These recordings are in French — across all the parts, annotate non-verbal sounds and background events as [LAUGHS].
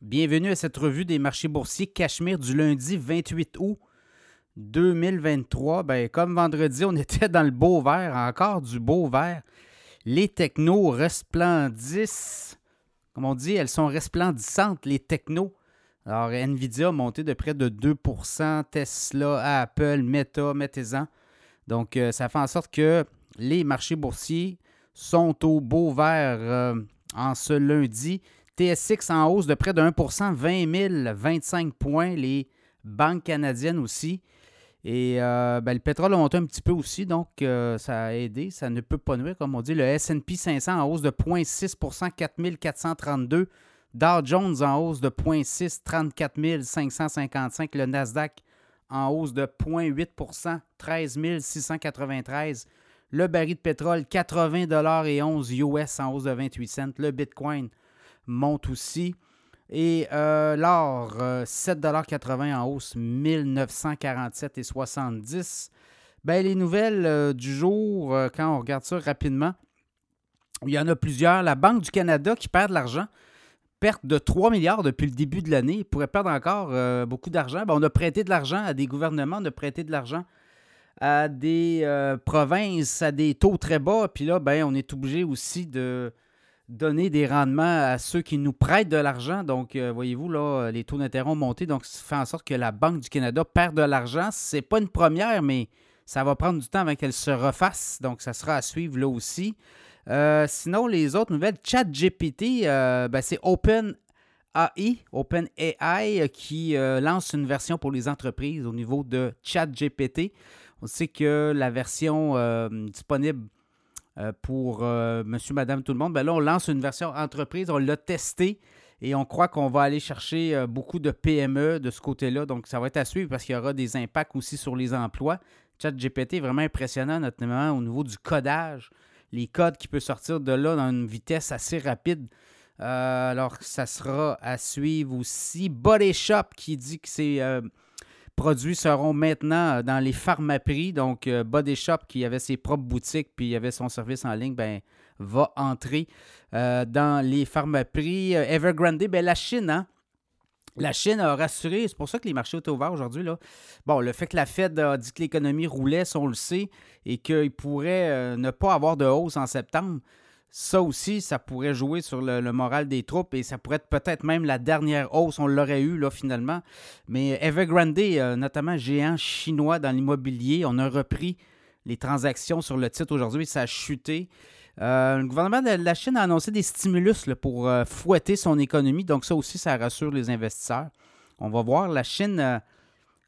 Bienvenue à cette revue des marchés boursiers Cachemire du lundi 28 août 2023. Ben, comme vendredi, on [LAUGHS] était dans le beau vert, encore du beau vert. Les technos resplendissent. Comme on dit, elles sont resplendissantes, les technos. Alors, Nvidia a monté de près de 2% Tesla, Apple, Meta, mettez-en. Donc, euh, ça fait en sorte que les marchés boursiers sont au beau vert euh, en ce lundi. TSX en hausse de près de 1% 20 025 points. Les banques canadiennes aussi. Et euh, ben, le pétrole a monté un petit peu aussi, donc euh, ça a aidé. Ça ne peut pas nuire, comme on dit. Le SP 500 en hausse de 0,6% 4 432. Dow Jones en hausse de 0,6 34 555. Le Nasdaq en hausse de 0,8% 13 693. Le baril de pétrole, 80 et 11 US en hausse de 28 cents. Le Bitcoin monte aussi. Et euh, l'or, 7,80 en hausse, 1947,70. Ben, les nouvelles euh, du jour, euh, quand on regarde ça rapidement, il y en a plusieurs. La Banque du Canada qui perd de l'argent, perte de 3 milliards depuis le début de l'année, pourrait perdre encore beaucoup d'argent. Ben, on a prêté de l'argent à des gouvernements, on a prêté de l'argent à des provinces à des taux très bas. Puis là, ben, on est obligé aussi de donner des rendements à ceux qui nous prêtent de l'argent. Donc, euh, voyez-vous, là, les taux d'intérêt ont monté. Donc, ça fait en sorte que la Banque du Canada perd de l'argent. Ce n'est pas une première, mais ça va prendre du temps avant qu'elle se refasse. Donc, ça sera à suivre là aussi. Euh, sinon, les autres nouvelles, ChatGPT, euh, ben, c'est OpenAI, OpenAI qui lance une version pour les entreprises au niveau de ChatGPT. On sait que la version disponible euh, pour euh, monsieur, madame, tout le monde. Ben là, on lance une version entreprise, on l'a testé et on croit qu'on va aller chercher euh, beaucoup de PME de ce côté-là. Donc, ça va être à suivre parce qu'il y aura des impacts aussi sur les emplois. ChatGPT est vraiment impressionnant, notamment au niveau du codage. Les codes qui peuvent sortir de là dans une vitesse assez rapide. alors, ça sera à suivre aussi. Body Shop qui dit que c'est produits seront maintenant euh, dans les pharmaprix. Donc, euh, Body Shop, qui avait ses propres boutiques puis il avait son service en ligne, ben, va entrer euh, dans les pharmaprix. Evergrande, ben, la Chine, hein? La Chine a rassuré, c'est pour ça que les marchés étaient ouverts aujourd'hui. Là. Bon, le fait que la Fed a dit que l'économie roulait, on le sait, et qu'il pourrait ne pas avoir de hausse en septembre, ça aussi, ça pourrait jouer sur le, moral des troupes et ça pourrait être peut-être même la dernière hausse. On l'aurait eu là finalement. Mais Evergrande, euh, notamment géant chinois dans l'immobilier, on a repris les transactions sur le titre aujourd'hui. Ça a chuté. Euh, le gouvernement de la Chine a annoncé des stimulus pour euh, fouetter son économie. Donc ça aussi, ça rassure les investisseurs. On va voir. La Chine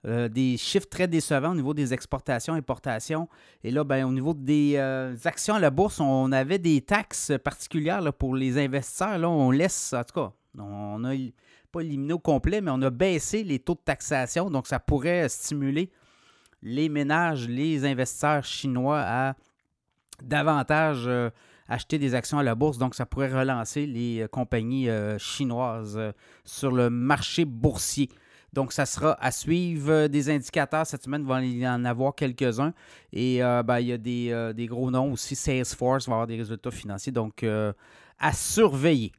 euh, des chiffres très décevants au niveau des exportations, importations. Et là, ben, au niveau des euh, actions à la bourse, on avait des taxes particulières pour les investisseurs. Là, on laisse, en tout cas, on n'a pas éliminé au complet, mais on a baissé les taux de taxation. Donc, ça pourrait stimuler les ménages, les investisseurs chinois à davantage euh, acheter des actions à la bourse. Donc, ça pourrait relancer les compagnies chinoises sur le marché boursier. Donc, ça sera à suivre euh, des indicateurs. Cette semaine, il va y en avoir quelques-uns. Et euh, ben, il y a euh, des, gros noms aussi. Salesforce va avoir des résultats financiers. Donc, à surveiller.